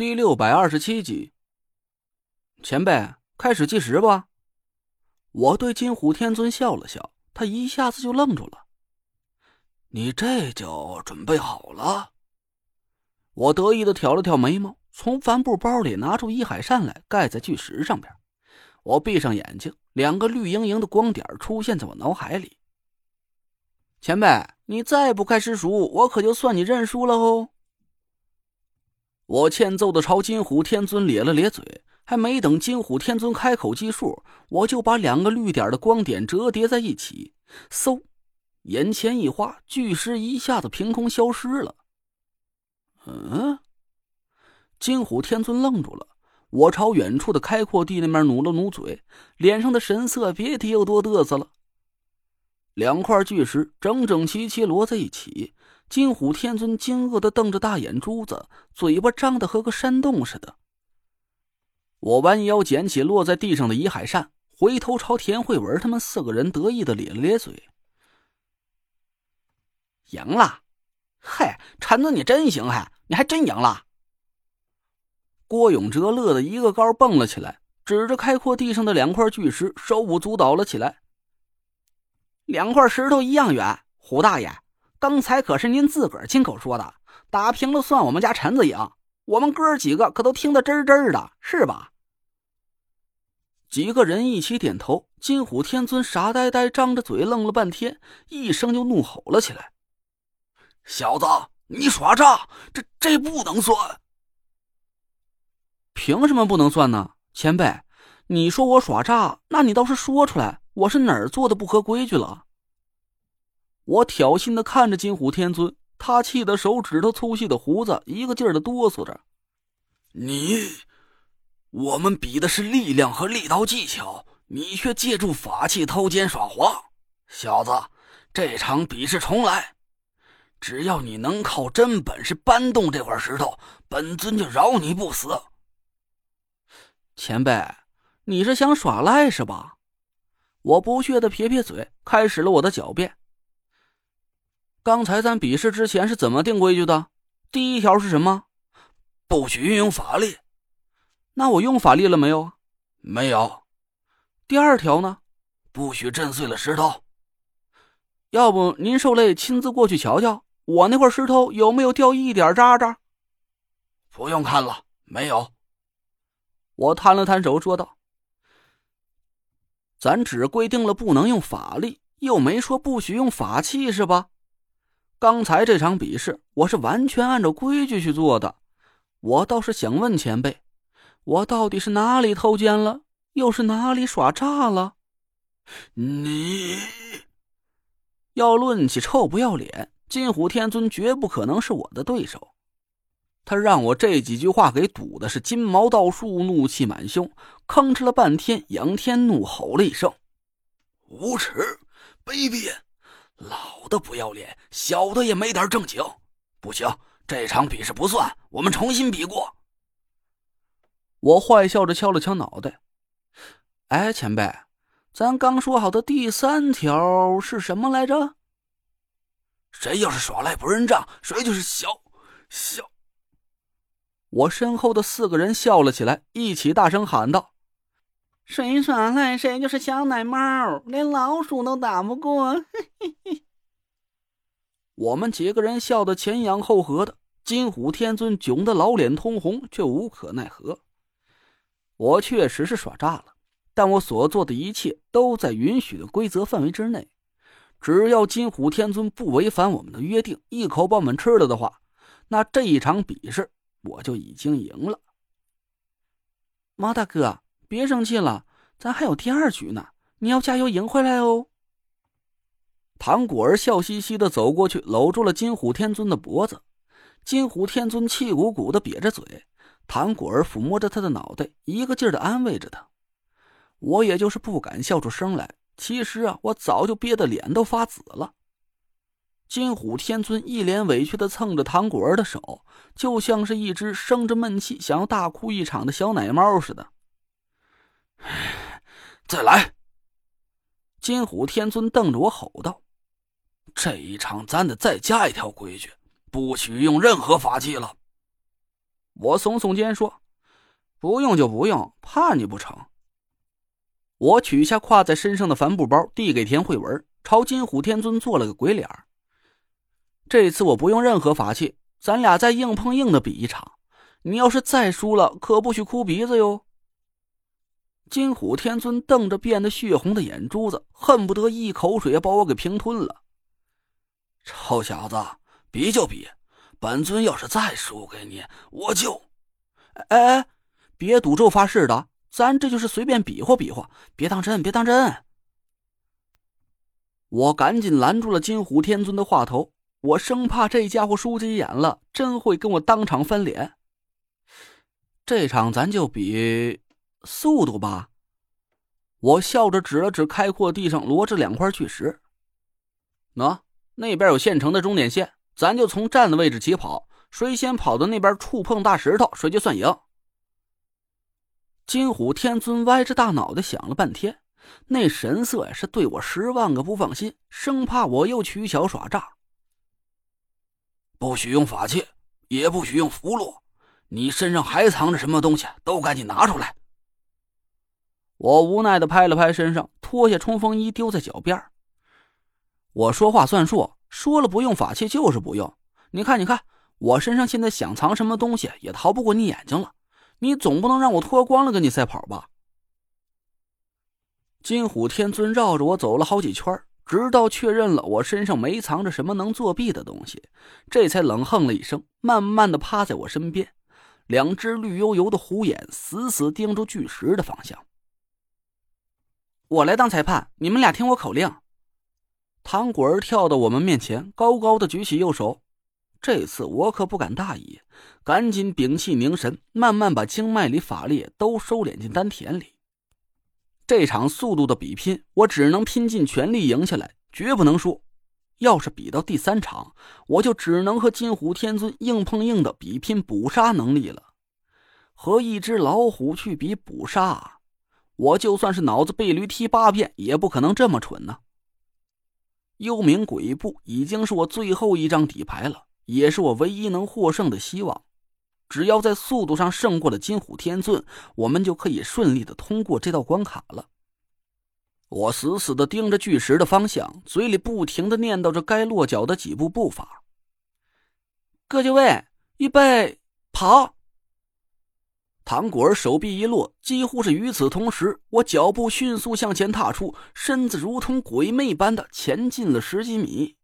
第六百二十七集，前辈开始计时吧。我对金虎天尊笑了笑，他一下子就愣住了。你这就准备好了？我得意的挑了挑眉毛，从帆布包里拿出一海扇来，盖在巨石上边。我闭上眼睛，两个绿莹莹的光点出现在我脑海里。前辈，你再不开始数，我可就算你认输了哦。我欠揍的朝金虎天尊咧了咧嘴，还没等金虎天尊开口计数，我就把两个绿点的光点折叠在一起，嗖，眼前一花，巨石一下子凭空消失了。嗯，金虎天尊愣住了，我朝远处的开阔地那边努了努嘴，脸上的神色别提有多嘚瑟了。两块巨石整整齐齐摞在一起。金虎天尊惊愕的瞪着大眼珠子，嘴巴张的和个山洞似的。我弯腰捡起落在地上的遗海扇，回头朝田慧文他们四个人得意的咧了咧嘴：“赢了！嘿，陈子你真行，嘿，你还真赢了！”郭永哲乐得一个高蹦了起来，指着开阔地上的两块巨石，手舞足蹈了起来。两块石头一样远，胡大爷。刚才可是您自个儿亲口说的，打平了算我们家陈子赢，我们哥几个可都听得真真的，是吧？几个人一起点头。金虎天尊傻呆呆张着嘴愣了半天，一声就怒吼了起来：“小子，你耍诈！这这不能算！凭什么不能算呢？前辈，你说我耍诈，那你倒是说出来，我是哪儿做的不合规矩了？”我挑衅的看着金虎天尊，他气得手指头粗细的胡子一个劲儿的哆嗦着。你，我们比的是力量和力道技巧，你却借助法器偷奸耍滑。小子，这场比试重来，只要你能靠真本事搬动这块石头，本尊就饶你不死。前辈，你是想耍赖是吧？我不屑的撇撇嘴，开始了我的狡辩。刚才咱比试之前是怎么定规矩的？第一条是什么？不许运用法力。那我用法力了没有？没有。第二条呢？不许震碎了石头。要不您受累亲自过去瞧瞧，我那块石头有没有掉一点渣渣？不用看了，没有。我摊了摊手说道：“咱只规定了不能用法力，又没说不许用法器，是吧？”刚才这场比试，我是完全按照规矩去做的。我倒是想问前辈，我到底是哪里偷奸了，又是哪里耍诈了？你要论起臭不要脸，金虎天尊绝不可能是我的对手。他让我这几句话给堵的是金毛倒竖，怒气满胸，吭哧了半天，仰天怒吼了一声：“无耻，卑鄙！”老的不要脸，小的也没点正经，不行，这场比试不算，我们重新比过。我坏笑着敲了敲脑袋，哎，前辈，咱刚说好的第三条是什么来着？谁要是耍赖不认账，谁就是小小。我身后的四个人笑了起来，一起大声喊道。谁耍赖，谁就是小奶猫，连老鼠都打不过。我们几个人笑得前仰后合的，金虎天尊窘得老脸通红，却无可奈何。我确实是耍诈了，但我所做的一切都在允许的规则范围之内。只要金虎天尊不违反我们的约定，一口把我们吃了的话，那这一场比试我就已经赢了。猫大哥。别生气了，咱还有第二局呢，你要加油赢回来哦。唐果儿笑嘻嘻的走过去，搂住了金虎天尊的脖子。金虎天尊气鼓鼓的瘪着嘴，唐果儿抚摸着他的脑袋，一个劲儿的安慰着他。我也就是不敢笑出声来，其实啊，我早就憋得脸都发紫了。金虎天尊一脸委屈的蹭着唐果儿的手，就像是一只生着闷气想要大哭一场的小奶猫似的。再来！金虎天尊瞪着我吼道：“这一场咱得再加一条规矩，不许用任何法器了。”我耸耸肩说：“不用就不用，怕你不成？”我取下挎在身上的帆布包，递给田慧文，朝金虎天尊做了个鬼脸这次我不用任何法器，咱俩再硬碰硬的比一场。你要是再输了，可不许哭鼻子哟。金虎天尊瞪着变得血红的眼珠子，恨不得一口水把我给平吞了。臭小子，比就比，本尊要是再输给你，我就……哎哎，别赌咒发誓的。咱这就是随便比划比划，别当真，别当真。我赶紧拦住了金虎天尊的话头，我生怕这家伙输急眼了，真会跟我当场翻脸。这场咱就比速度吧。我笑着指了指开阔地上摞着两块巨石，喏，那边有现成的终点线，咱就从站的位置起跑，谁先跑到那边触碰大石头，谁就算赢。金虎天尊歪着大脑袋想了半天，那神色呀是对我十万个不放心，生怕我又取巧耍诈。不许用法器，也不许用符箓，你身上还藏着什么东西，都赶紧拿出来。我无奈的拍了拍身上，脱下冲锋衣丢在脚边。我说话算数，说了不用法器就是不用。你看，你看，我身上现在想藏什么东西也逃不过你眼睛了。你总不能让我脱光了跟你赛跑吧？金虎天尊绕着我走了好几圈，直到确认了我身上没藏着什么能作弊的东西，这才冷哼了一声，慢慢的趴在我身边，两只绿油油的虎眼死死盯住巨石的方向。我来当裁判，你们俩听我口令。唐果儿跳到我们面前，高高的举起右手。这次我可不敢大意，赶紧屏气凝神，慢慢把经脉里法力都收敛进丹田里。这场速度的比拼，我只能拼尽全力赢下来，绝不能输。要是比到第三场，我就只能和金虎天尊硬碰硬的比拼捕杀能力了。和一只老虎去比捕杀，我就算是脑子被驴踢八遍，也不可能这么蠢呢。幽冥鬼步已经是我最后一张底牌了。也是我唯一能获胜的希望。只要在速度上胜过了金虎天尊，我们就可以顺利的通过这道关卡了。我死死的盯着巨石的方向，嘴里不停的念叨着该落脚的几步步伐。各就位，预备，跑！唐果儿手臂一落，几乎是与此同时，我脚步迅速向前踏出，身子如同鬼魅般的前进了十几米。